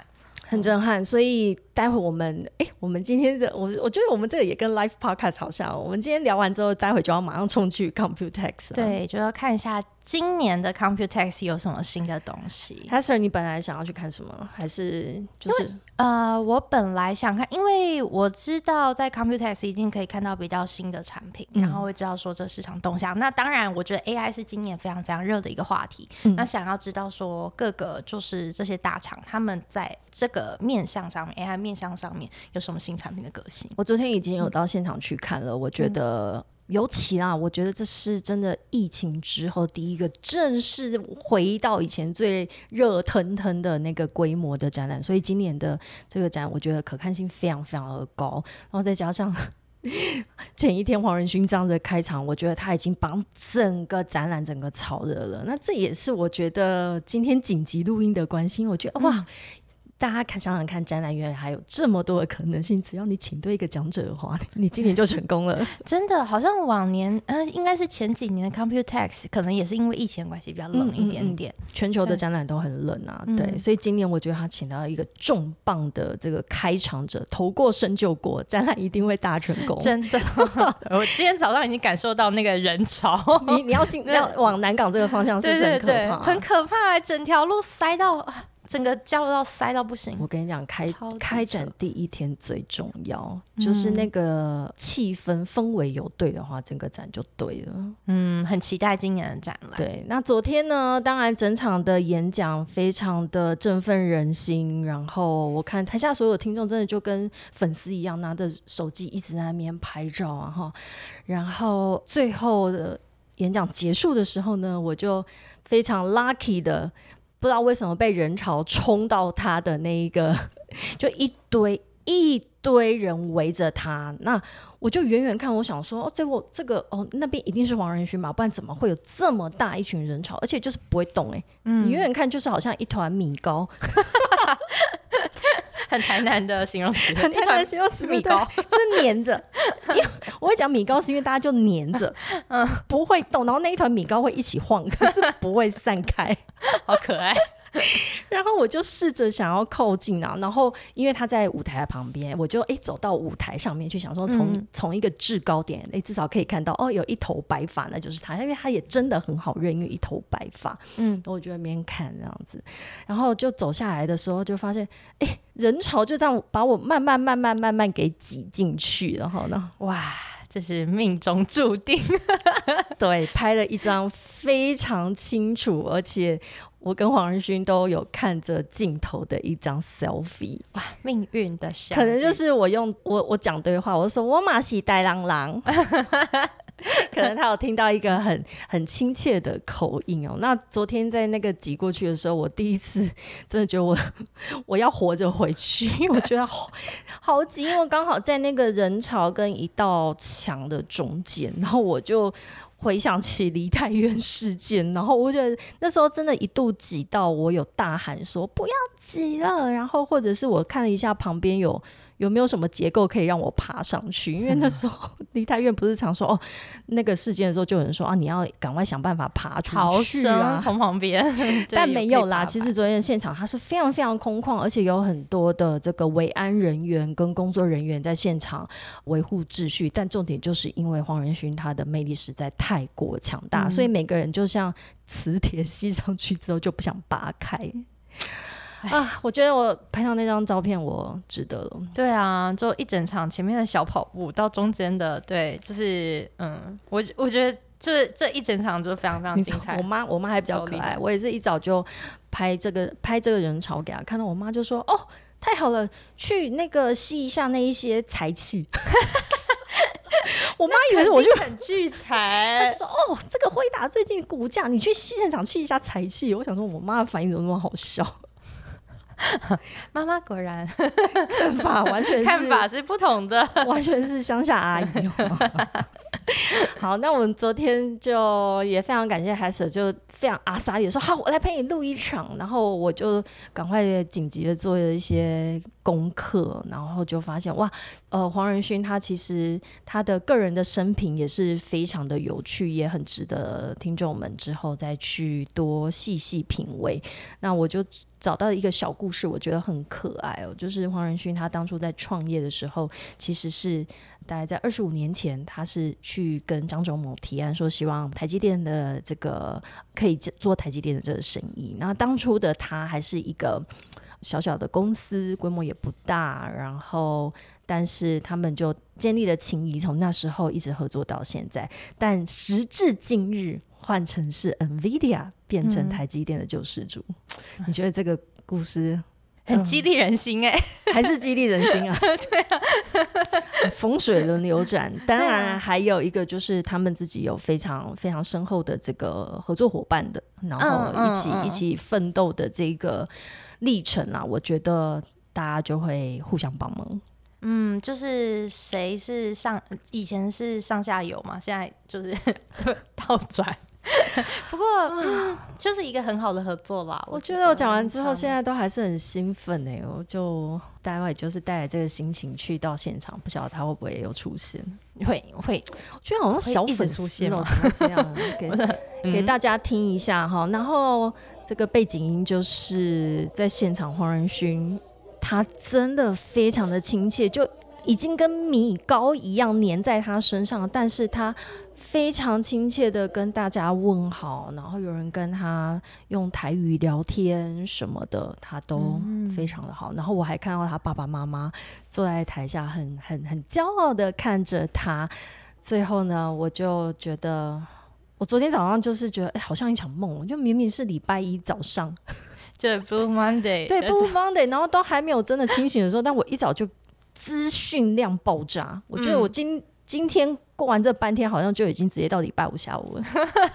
[SPEAKER 1] 很震撼，所以待会我们，哎，我们今天的我，我觉得我们这个也跟 Life Podcast 好像，我们今天聊完之后，待会就要马上冲去 Computex，
[SPEAKER 2] 对，就要看一下。今年的 Computex 有什么新的东西
[SPEAKER 1] h a s e r 你本来想要去看什么？还是就是
[SPEAKER 2] 呃，我本来想看，因为我知道在 Computex 一定可以看到比较新的产品，然后会知道说这市场动向。那当然，我觉得 AI 是今年非常非常热的一个话题。那想要知道说各个就是这些大厂他们在这个面向上面，AI 面向上面有什么新产品的革新？
[SPEAKER 1] 我昨天已经有到现场去看了，我觉得。尤其啊，我觉得这是真的疫情之后第一个正式回到以前最热腾腾的那个规模的展览，所以今年的这个展，我觉得可看性非常非常的高。然后再加上 (laughs) 前一天黄仁勋这样的开场，我觉得他已经把整个展览整个炒热了。那这也是我觉得今天紧急录音的关心。我觉得哇。大家看，想想看，展览院还有这么多的可能性，只要你请对一个讲者的话，(laughs) 你今年就成功了。(laughs)
[SPEAKER 2] 真的，好像往年，呃，应该是前几年的 Computex，可能也是因为疫情关系比较冷一点点。
[SPEAKER 1] 全球的展览都很冷啊，对，所以今年我觉得他请到一个重磅的这个开场者，投过身就过，展览一定会大成功。
[SPEAKER 2] 真的，(laughs) 我今天早上已经感受到那个人潮，
[SPEAKER 1] 你你要进要往南港这个方向，是很可怕，
[SPEAKER 2] 很可怕，整条路塞到。整个交到塞到不行。
[SPEAKER 1] 我跟你讲，开开展第一天最重要，就是那个气氛氛围有对的话，整个展就对了。
[SPEAKER 2] 嗯，很期待今年的展览。
[SPEAKER 1] 对，那昨天呢，当然整场的演讲非常的振奋人心。然后我看台下所有听众真的就跟粉丝一样，拿着手机一直在那边拍照啊哈。然后最后的演讲结束的时候呢，我就非常 lucky 的。不知道为什么被人潮冲到他的那一个，(laughs) 就一堆一堆人围着他。那我就远远看，我想说，哦，这我这个哦，那边一定是黄仁勋吧？不然怎么会有这么大一群人潮？而且就是不会动哎，你远远看就是好像一团米糕。(laughs)
[SPEAKER 2] 很台南的形容词，
[SPEAKER 1] 很台南的形容词，(laughs) 米糕是粘着。因为我会讲米糕，是因为大家就粘着，嗯，不会动，然后那一团米糕会一起晃，可是不会散开，(laughs)
[SPEAKER 2] 好可爱。(laughs)
[SPEAKER 1] 然后我就试着想要靠近啊，然后因为他在舞台旁边，我就哎走到舞台上面去，想说从从一个制高点，哎至少可以看到哦有一头白发，那就是他，因为他也真的很好认，因为一头白发，嗯，我就在那边看这样子，然后就走下来的时候就发现，哎人潮就这样把我慢慢慢慢慢慢给挤进去，然后呢，
[SPEAKER 2] 哇，这是命中注定，(laughs)
[SPEAKER 1] 对，拍了一张非常清楚，而且。我跟黄仁勋都有看着镜头的一张 selfie，
[SPEAKER 2] 哇，命运的相，
[SPEAKER 1] 可能就是我用我我讲对话，我说我马西带郎郎，(laughs) 可能他有听到一个很很亲切的口音哦。那昨天在那个挤过去的时候，我第一次真的觉得我 (laughs) 我要活着回去，因为我觉得好好挤，因为刚好在那个人潮跟一道墙的中间，然后我就。回想起梨泰院事件，然后我觉得那时候真的一度挤到我有大喊说不要挤了，然后或者是我看了一下旁边有。有没有什么结构可以让我爬上去？因为那时候离太远，不是常说哦，那个事件的时候就有人说啊，你要赶快想办法爬出去啊，
[SPEAKER 2] 从旁边。(laughs)
[SPEAKER 1] 但没有啦，其实昨天现场它是非常非常空旷，而且有很多的这个维安人员跟工作人员在现场维护秩序。但重点就是因为黄仁勋他的魅力实在太过强大，所以每个人就像磁铁吸上去之后就不想拔开。啊，我觉得我拍到那张照片，我值得了。
[SPEAKER 2] 对啊，就一整场前面的小跑步到中间的，对，就是嗯，我我觉得就是这一整场就非常非常精彩。
[SPEAKER 1] 我妈我妈还比较可爱，我也是一早就拍这个拍这个人潮给她看到，我妈就说：“哦，太好了，去那个吸一下那一些财气。(laughs) ”我妈以为我就
[SPEAKER 2] 很聚财，
[SPEAKER 1] 她就说：“哦，这个辉达最近股价，你去现场吸一下财气。”我想说，我妈的反应怎么那么好笑？(laughs)
[SPEAKER 2] 妈妈果然
[SPEAKER 1] 看法完全是
[SPEAKER 2] 看法是不同的，
[SPEAKER 1] 完全是乡下阿姨。(laughs) 好，那我们昨天就也非常感谢 Hester，就非常阿萨也说好，我来陪你录一场，然后我就赶快紧急的做了一些功课，然后就发现哇，呃，黄仁勋他其实他的个人的生平也是非常的有趣，也很值得听众们之后再去多细细品味。那我就。找到一个小故事，我觉得很可爱哦。就是黄仁勋他当初在创业的时候，其实是大概在二十五年前，他是去跟张忠谋提案说，希望台积电的这个可以做台积电的这个生意。那当初的他还是一个小小的公司，规模也不大，然后但是他们就建立了情谊，从那时候一直合作到现在。但时至今日。换成是 NVIDIA 变成台积电的救世主，你觉得这个故事
[SPEAKER 2] 很激励人心哎，
[SPEAKER 1] 还是激励人心啊？(laughs)
[SPEAKER 2] 对啊，
[SPEAKER 1] 风水轮流转。当然还有一个就是他们自己有非常非常深厚的这个合作伙伴的，然后一起一起奋斗的这个历程啊，我觉得大家就会互相帮忙。
[SPEAKER 2] 嗯，就是谁是上以前是上下游嘛，现在就是 (laughs) 倒转。(laughs) 不过，就是一个很好的合作啦。
[SPEAKER 1] 我觉得我讲完之后，现在都还是很兴奋哎！我就待会就是带着这个心情去到现场，不晓得他会不会有出现？
[SPEAKER 2] 会 (laughs) 会，
[SPEAKER 1] 我觉得好像小粉
[SPEAKER 2] 出现
[SPEAKER 1] 了，这样 (laughs) 给给大家听一下哈。然后这个背景音就是在现场，黄仁勋他真的非常的亲切，就已经跟米高一样粘在他身上，但是他。非常亲切的跟大家问好，然后有人跟他用台语聊天什么的，他都非常的好。然后我还看到他爸爸妈妈坐在台下，很很很骄傲的看着他。最后呢，我就觉得，我昨天早上就是觉得，哎，好像一场梦。就明明是礼拜一早上，(laughs)
[SPEAKER 2] 就 Blue Monday，
[SPEAKER 1] 对 (laughs) Blue Monday，然后都还没有真的清醒的时候，但我一早就资讯量爆炸。我觉得我今今天过完这半天，好像就已经直接到礼拜五下午了。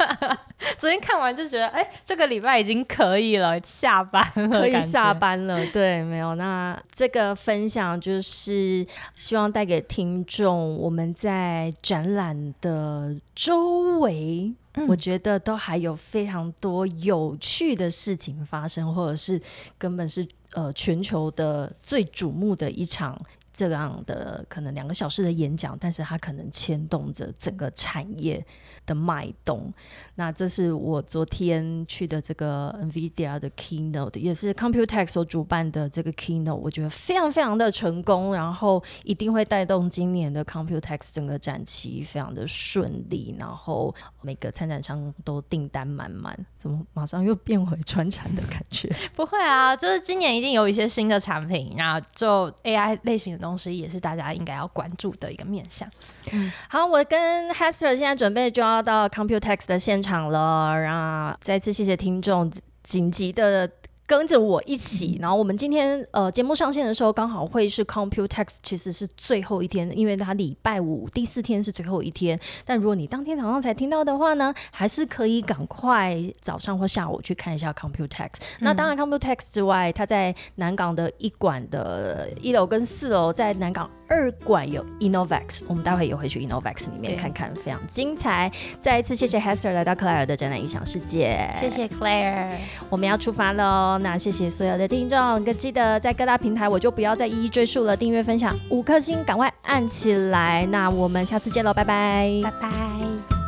[SPEAKER 1] (laughs)
[SPEAKER 2] 昨天看完就觉得，哎，这个礼拜已经可以了，下班了，
[SPEAKER 1] 可以下班了。对，没有。那这个分享就是希望带给听众，我们在展览的周围，我觉得都还有非常多有趣的事情发生，或者是根本是呃全球的最瞩目的一场。这样的可能两个小时的演讲，但是它可能牵动着整个产业的脉动。那这是我昨天去的这个 NVIDIA 的 Keynote，也是 Computex 所主办的这个 Keynote，我觉得非常非常的成功，然后一定会带动今年的 Computex 整个展期非常的顺利，然后每个参展商都订单满满。怎么马上又变回传产的感觉？(laughs)
[SPEAKER 2] 不会啊，就是今年一定有一些新的产品，然后就 AI 类型的。东西也是大家应该要关注的一个面向。
[SPEAKER 1] 嗯，好，我跟 Hester 现在准备就要到 Computex 的现场了，然后再次谢谢听众紧急的跟着我一起，然后我们今天呃节目上线的时候，刚好会是 Computex，其实是最后一天，因为它礼拜五第四天是最后一天。但如果你当天早上才听到的话呢，还是可以赶快早上或下午去看一下 Computex。那当然 Computex 之外，它在南港的一馆的一楼跟四楼，在南港二馆有 Innovax，我们待会也会去 Innovax 里面看看，非常精彩。再一次谢谢 Hester 来到克莱尔的展览异想世界，
[SPEAKER 2] 谢谢 Claire，
[SPEAKER 1] 我们要出发喽。那谢谢所有的听众，记得在各大平台我就不要再一一赘述了。订阅、分享五颗星，赶快按起来。那我们下次见喽，拜拜，
[SPEAKER 2] 拜拜。